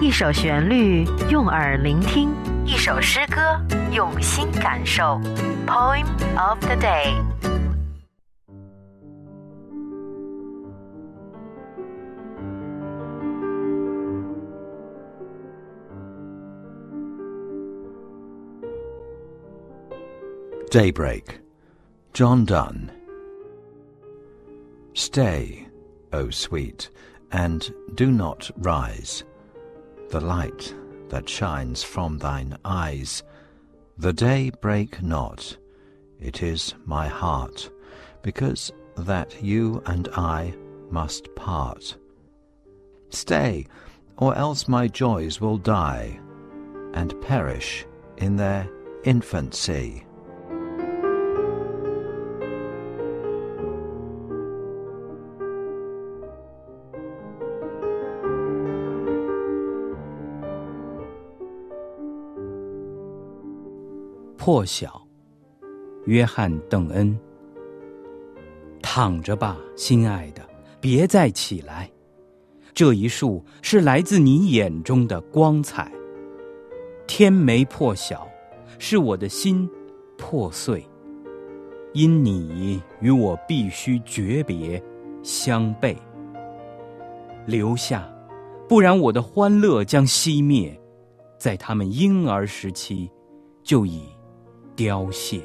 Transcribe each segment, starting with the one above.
一首旋律用耳聆听，一首诗歌用心感受。Poem of the day。Daybreak, John Donne. Stay, O sweet, and do not rise. The light that shines from thine eyes, the day break not. It is my heart, because that you and I must part. Stay, or else my joys will die, and perish in their infancy. 破晓，约翰·邓恩。躺着吧，心爱的，别再起来。这一束是来自你眼中的光彩。天没破晓，是我的心破碎。因你与我必须诀别，相背。留下，不然我的欢乐将熄灭，在他们婴儿时期就已。凋谢。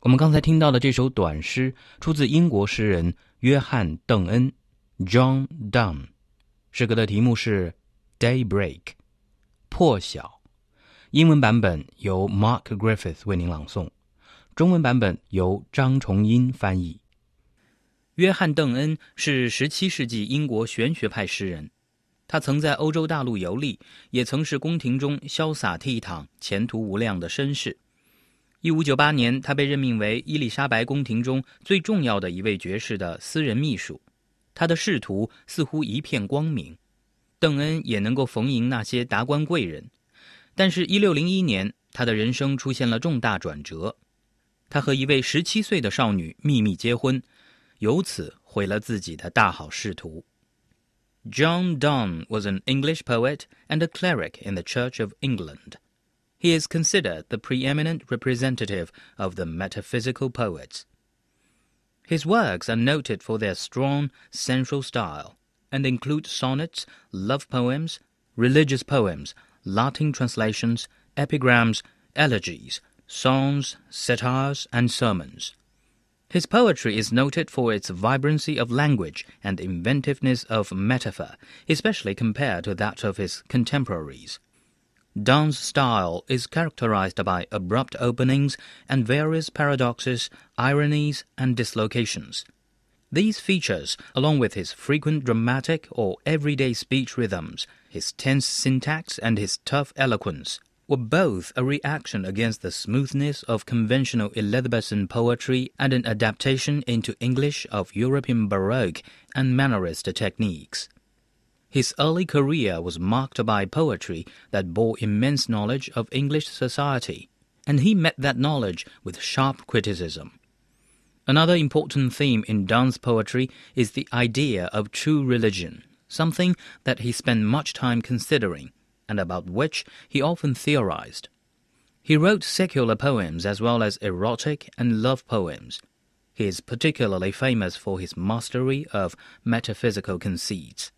我们刚才听到的这首短诗，出自英国诗人约翰·邓恩 （John Donne）。诗歌的题目是《Daybreak》，破晓。英文版本由 Mark Griffith 为您朗诵。中文版本由张重英翻译。约翰·邓恩是17世纪英国玄学派诗人，他曾在欧洲大陆游历，也曾是宫廷中潇洒倜傥、前途无量的绅士。1598年，他被任命为伊丽莎白宫廷中最重要的一位爵士的私人秘书，他的仕途似乎一片光明。邓恩也能够逢迎那些达官贵人，但是1601年，他的人生出现了重大转折。他和一位十七岁的少女秘密结婚，由此毁了自己的大好仕途。John Donne was an English poet and a cleric in the Church of England. He is considered the preeminent representative of the metaphysical poets. His works are noted for their strong, sensual style and include sonnets, love poems, religious poems, Latin translations, epigrams, elegies, songs, satires, and sermons. His poetry is noted for its vibrancy of language and inventiveness of metaphor, especially compared to that of his contemporaries. Donne's style is characterized by abrupt openings and various paradoxes, ironies, and dislocations. These features, along with his frequent dramatic or everyday speech rhythms, his tense syntax, and his tough eloquence, were both a reaction against the smoothness of conventional Elizabethan poetry and an adaptation into English of European Baroque and Mannerist techniques. His early career was marked by poetry that bore immense knowledge of English society, and he met that knowledge with sharp criticism. Another important theme in Donne's poetry is the idea of true religion, something that he spent much time considering and about which he often theorized. He wrote secular poems as well as erotic and love poems. He is particularly famous for his mastery of metaphysical conceits.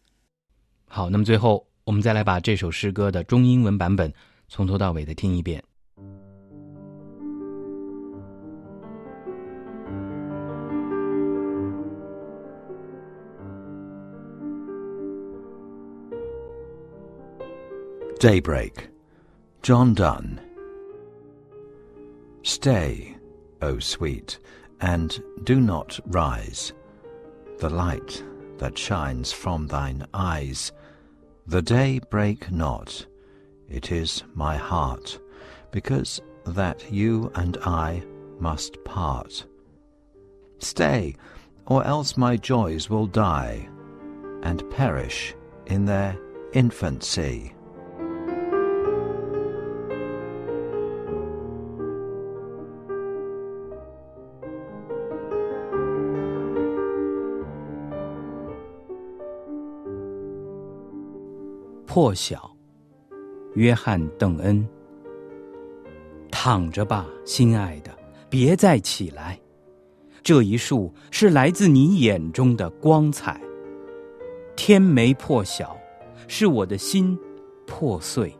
好，那么最后我们再来把这首诗歌的中英文版本从头到尾的听一遍。 Daybreak, John Donne. Stay, O sweet, and do not rise. The light that shines from thine eyes, the day break not. It is my heart, because that you and I must part. Stay, or else my joys will die, and perish in their infancy. 破晓，约翰·邓恩。躺着吧，心爱的，别再起来。这一束是来自你眼中的光彩。天没破晓，是我的心破碎，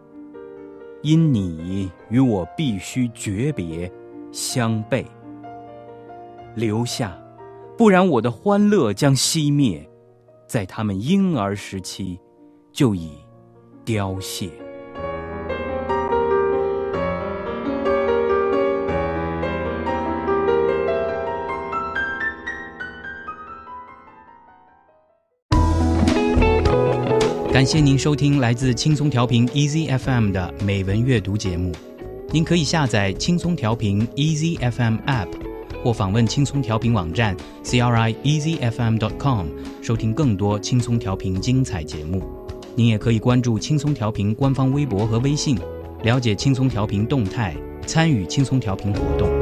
因你与我必须诀别，相背。留下，不然我的欢乐将熄灭，在他们婴儿时期就已凋谢。感谢您收听来自轻松调频 Easy FM 的美文阅读节目。您可以下载轻松调频 Easy FM App，或访问轻松调频网站 crieasyfm.com 收听更多轻松调频精彩节目。您也可以关注轻松调频官方微博和微信，了解轻松调频动态，参与轻松调频活动。